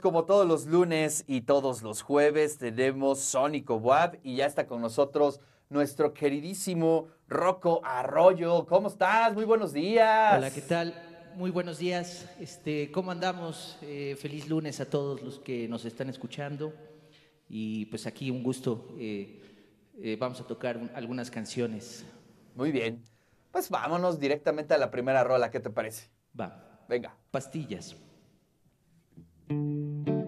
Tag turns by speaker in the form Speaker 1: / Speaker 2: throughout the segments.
Speaker 1: Como todos los lunes y todos los jueves tenemos Sónico Wab y ya está con nosotros nuestro queridísimo Rocco Arroyo. ¿Cómo estás? Muy buenos días.
Speaker 2: Hola, ¿qué tal? Muy buenos días. Este, ¿Cómo andamos? Eh, feliz lunes a todos los que nos están escuchando. Y pues aquí un gusto. eh, eh, vamos a tocar un- algunas canciones.
Speaker 1: Muy bien. Pues vámonos directamente a la primera rola. ¿Qué te parece?
Speaker 2: Va.
Speaker 1: Venga.
Speaker 2: Pastillas. thank you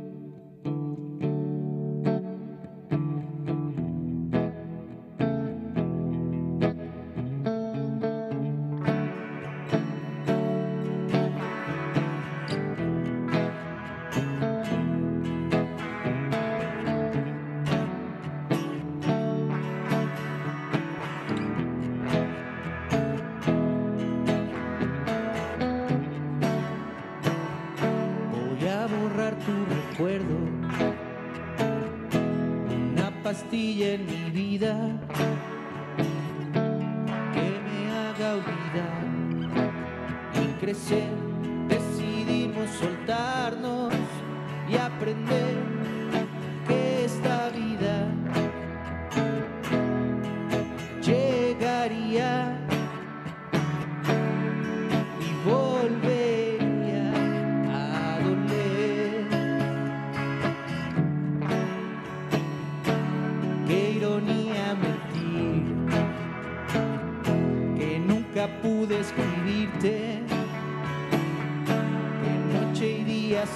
Speaker 2: pastilla en mi vida que me haga olvidar y crecer.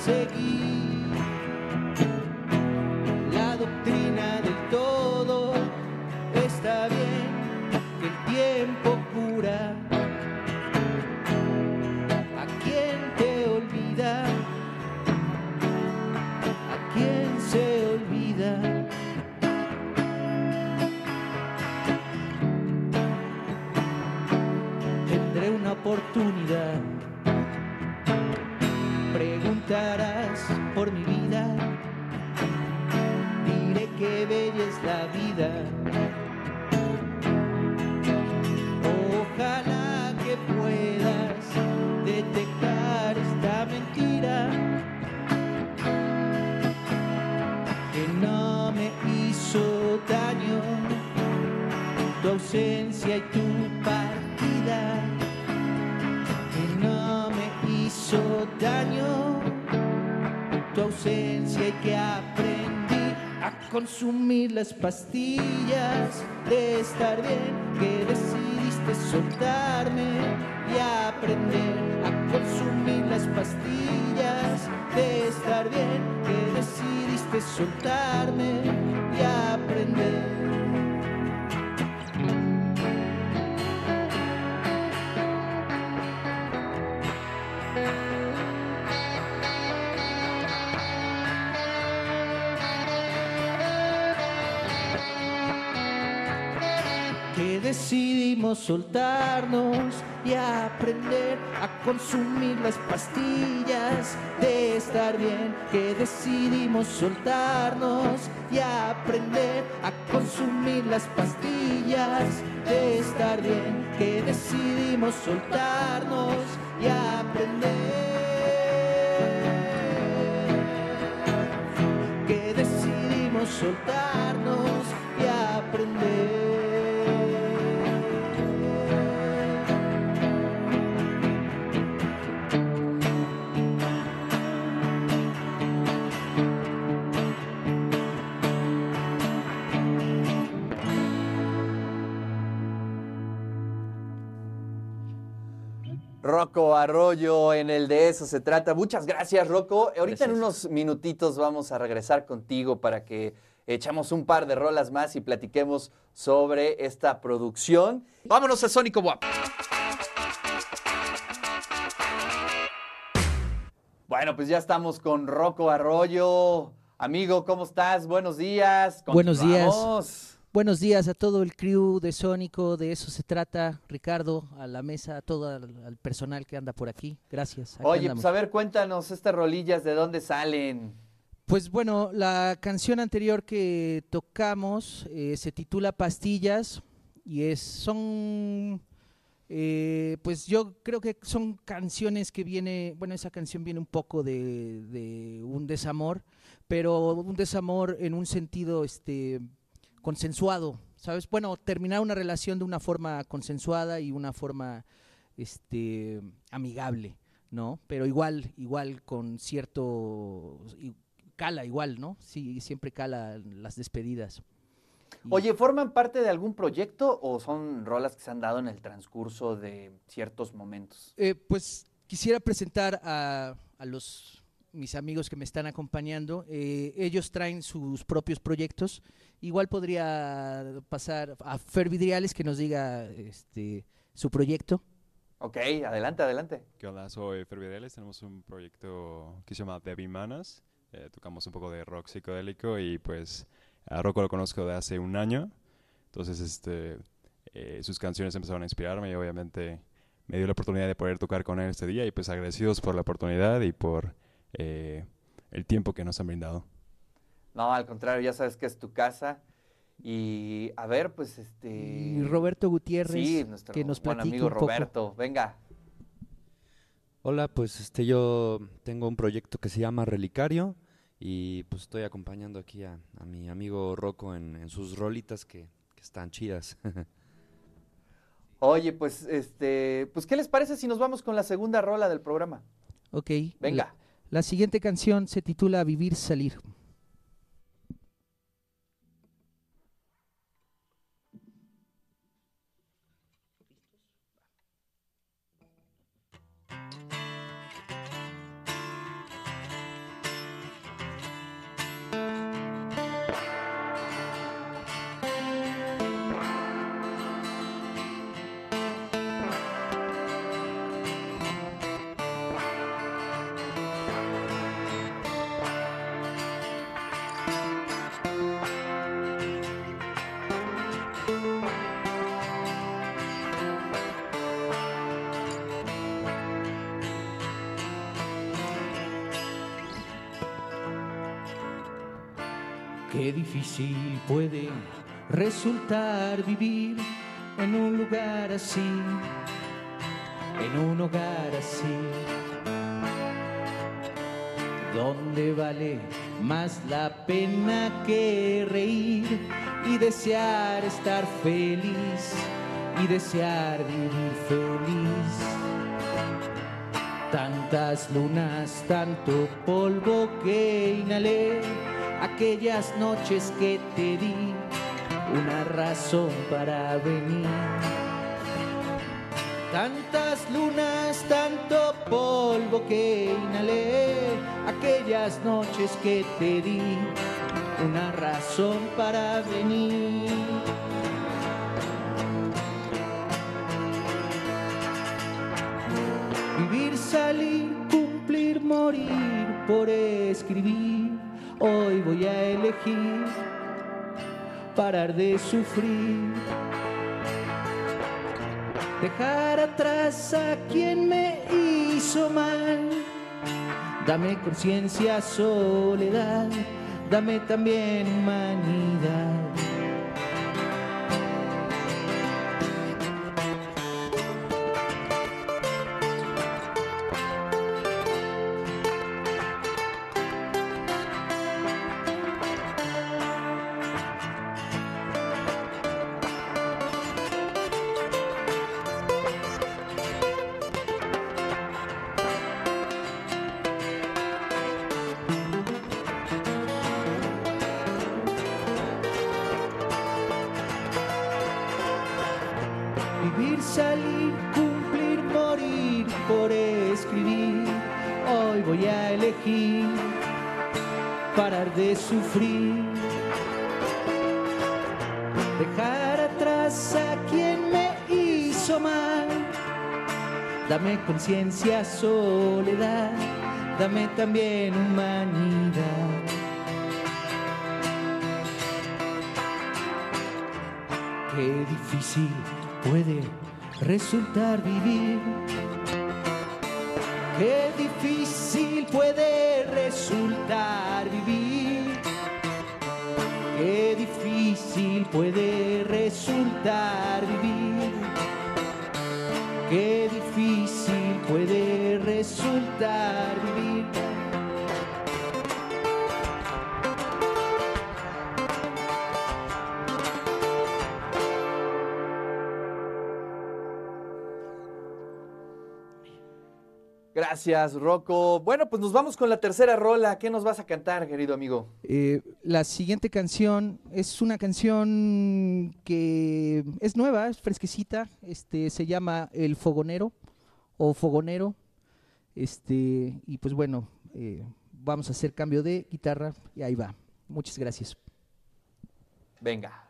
Speaker 2: Día ausencia y tu partida. Que no me hizo daño. Tu ausencia y que aprendí a consumir las pastillas de estar bien, que decidiste soltarme y aprender a consumir las pastillas de estar bien, que decidiste soltarme soltarnos y aprender a consumir las pastillas de estar bien, que decidimos soltarnos y aprender a consumir las pastillas de estar bien, que decidimos soltarnos y aprender que decidimos soltarnos y aprender.
Speaker 1: Rocco Arroyo, en el de eso se trata. Muchas gracias, Rocco. Ahorita en unos minutitos vamos a regresar contigo para que echamos un par de rolas más y platiquemos sobre esta producción. Vámonos a Sónico WAP. Bueno, pues ya estamos con Rocco Arroyo. Amigo, ¿cómo estás? Buenos días.
Speaker 2: Buenos días. Buenos días a todo el crew de Sónico, de eso se trata, Ricardo, a la mesa, a todo al, al personal que anda por aquí. Gracias.
Speaker 1: Oye,
Speaker 2: andamos.
Speaker 1: pues a ver, cuéntanos estas rolillas, ¿de dónde salen?
Speaker 2: Pues bueno, la canción anterior que tocamos eh, se titula Pastillas y es, son Eh, pues yo creo que son canciones que viene, bueno, esa canción viene un poco de, de un desamor, pero un desamor en un sentido este, consensuado, ¿sabes? Bueno, terminar una relación de una forma consensuada y una forma este, amigable, ¿no? Pero igual, igual con cierto, cala igual, ¿no? Sí, siempre cala las despedidas.
Speaker 1: Oye, ¿forman parte de algún proyecto o son rolas que se han dado en el transcurso de ciertos momentos?
Speaker 2: Eh, pues quisiera presentar a, a los mis amigos que me están acompañando. Eh, ellos traen sus propios proyectos. Igual podría pasar a Fer Vidriales que nos diga este, su proyecto.
Speaker 1: Ok, adelante, adelante.
Speaker 3: ¿Qué onda? Soy Fer Videles, tenemos un proyecto que se llama Debbie Manas, eh, tocamos un poco de rock psicodélico y pues a Rocco lo conozco de hace un año, entonces este, eh, sus canciones empezaron a inspirarme y obviamente me dio la oportunidad de poder tocar con él este día y pues agradecidos por la oportunidad y por eh, el tiempo que nos han brindado.
Speaker 1: No, al contrario, ya sabes que es tu casa. Y a ver, pues este.
Speaker 2: Y Roberto Gutiérrez,
Speaker 1: Sí, nuestro
Speaker 2: que nos
Speaker 1: buen amigo
Speaker 2: un poco.
Speaker 1: Roberto. Venga.
Speaker 4: Hola, pues este yo tengo un proyecto que se llama Relicario y pues estoy acompañando aquí a, a mi amigo Rocco en, en sus rolitas que, que están chidas.
Speaker 1: Oye, pues este. Pues, ¿qué les parece si nos vamos con la segunda rola del programa?
Speaker 2: Ok.
Speaker 1: Venga.
Speaker 2: La, la siguiente canción se titula Vivir Salir. Qué difícil puede resultar vivir en un lugar así, en un hogar así, donde vale más la pena que reír y desear estar feliz y desear vivir feliz. Tantas lunas, tanto polvo que inhalé, aquellas noches que te di una razón para venir. Tantas lunas, tanto polvo que inhalé, aquellas noches que te di una razón para venir. Vivir, salir, cumplir, morir por escribir. Hoy voy a elegir parar de sufrir. Dejar atrás a quien me hizo mal. Dame conciencia, soledad. Dame también humanidad. Vivir, salir, cumplir, morir por escribir. Hoy voy a elegir parar de sufrir. Dejar atrás a quien me hizo mal. Dame conciencia, soledad. Dame también humanidad. Qué difícil puede resultar vivir. Qué difícil puede resultar vivir. Qué difícil puede resultar vivir. Qué difícil puede resultar vivir.
Speaker 1: Gracias, Rocco. Bueno, pues nos vamos con la tercera rola. ¿Qué nos vas a cantar, querido amigo?
Speaker 2: Eh, la siguiente canción es una canción que es nueva, es fresquecita. Este se llama El Fogonero o Fogonero. Este, y pues bueno, eh, vamos a hacer cambio de guitarra y ahí va. Muchas gracias.
Speaker 1: Venga.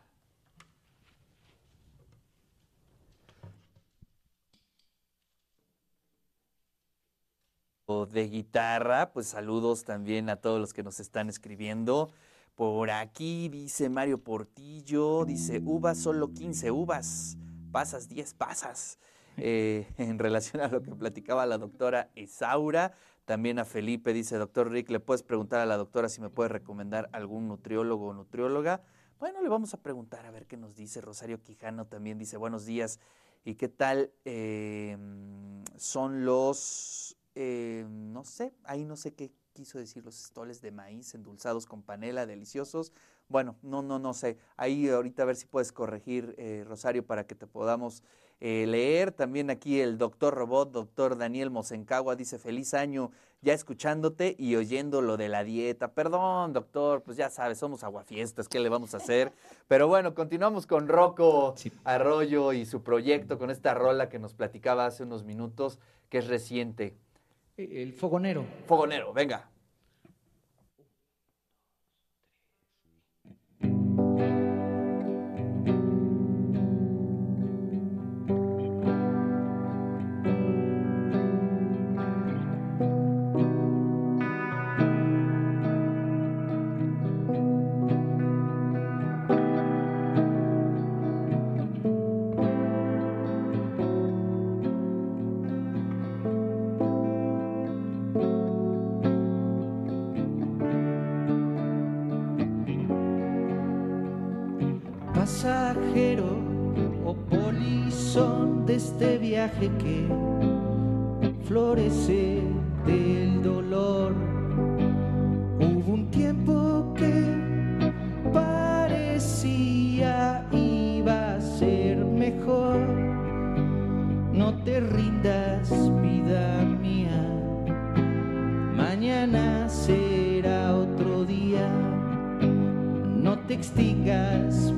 Speaker 1: De guitarra, pues saludos también a todos los que nos están escribiendo. Por aquí dice Mario Portillo, dice uvas, solo 15 uvas, pasas 10 pasas. Eh, en relación a lo que platicaba la doctora Isaura, también a Felipe dice, doctor Rick, ¿le puedes preguntar a la doctora si me puede recomendar algún nutriólogo o nutrióloga? Bueno, le vamos a preguntar a ver qué nos dice. Rosario Quijano también dice, buenos días. ¿Y qué tal em, son los eh, no sé, ahí no sé qué quiso decir los estoles de maíz endulzados con panela, deliciosos. Bueno, no, no, no sé. Ahí ahorita a ver si puedes corregir, eh, Rosario, para que te podamos eh, leer. También aquí el doctor Robot, doctor Daniel Mosencagua, dice feliz año, ya escuchándote y oyendo lo de la dieta. Perdón, doctor, pues ya sabes, somos aguafiestas, ¿qué le vamos a hacer? Pero bueno, continuamos con Rocco Arroyo y su proyecto, con esta rola que nos platicaba hace unos minutos, que es reciente.
Speaker 2: El fogonero.
Speaker 1: Fogonero, venga.
Speaker 2: Que florece del dolor. Hubo un tiempo que parecía iba a ser mejor. No te rindas, vida mía. Mañana será otro día. No te extingas,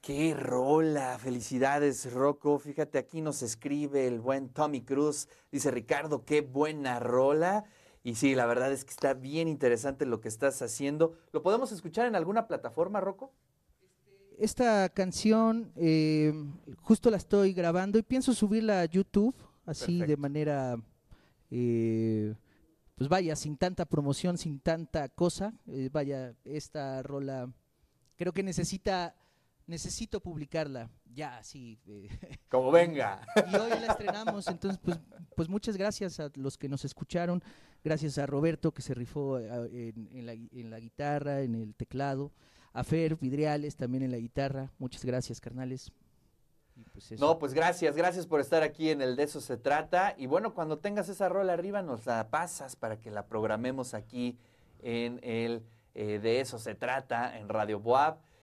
Speaker 1: Qué rola, felicidades Rocco. Fíjate, aquí nos escribe el buen Tommy Cruz. Dice Ricardo, qué buena rola. Y sí, la verdad es que está bien interesante lo que estás haciendo. ¿Lo podemos escuchar en alguna plataforma, Rocco?
Speaker 2: Esta canción eh, justo la estoy grabando y pienso subirla a YouTube, así de manera, eh, pues vaya, sin tanta promoción, sin tanta cosa. Eh, vaya, esta rola creo que necesita, necesito publicarla ya, así. eh,
Speaker 1: Como venga.
Speaker 2: y hoy la estrenamos, entonces pues, pues muchas gracias a los que nos escucharon, gracias a Roberto que se rifó eh, en, en la, en la guitarra, en el teclado, a Fer Vidriales también en la guitarra, muchas gracias carnales. Y pues eso.
Speaker 1: No, pues gracias, gracias por estar aquí en el De Eso Se Trata. Y bueno, cuando tengas esa rola arriba, nos la pasas para que la programemos aquí en el eh, De Eso Se Trata, en Radio Boab.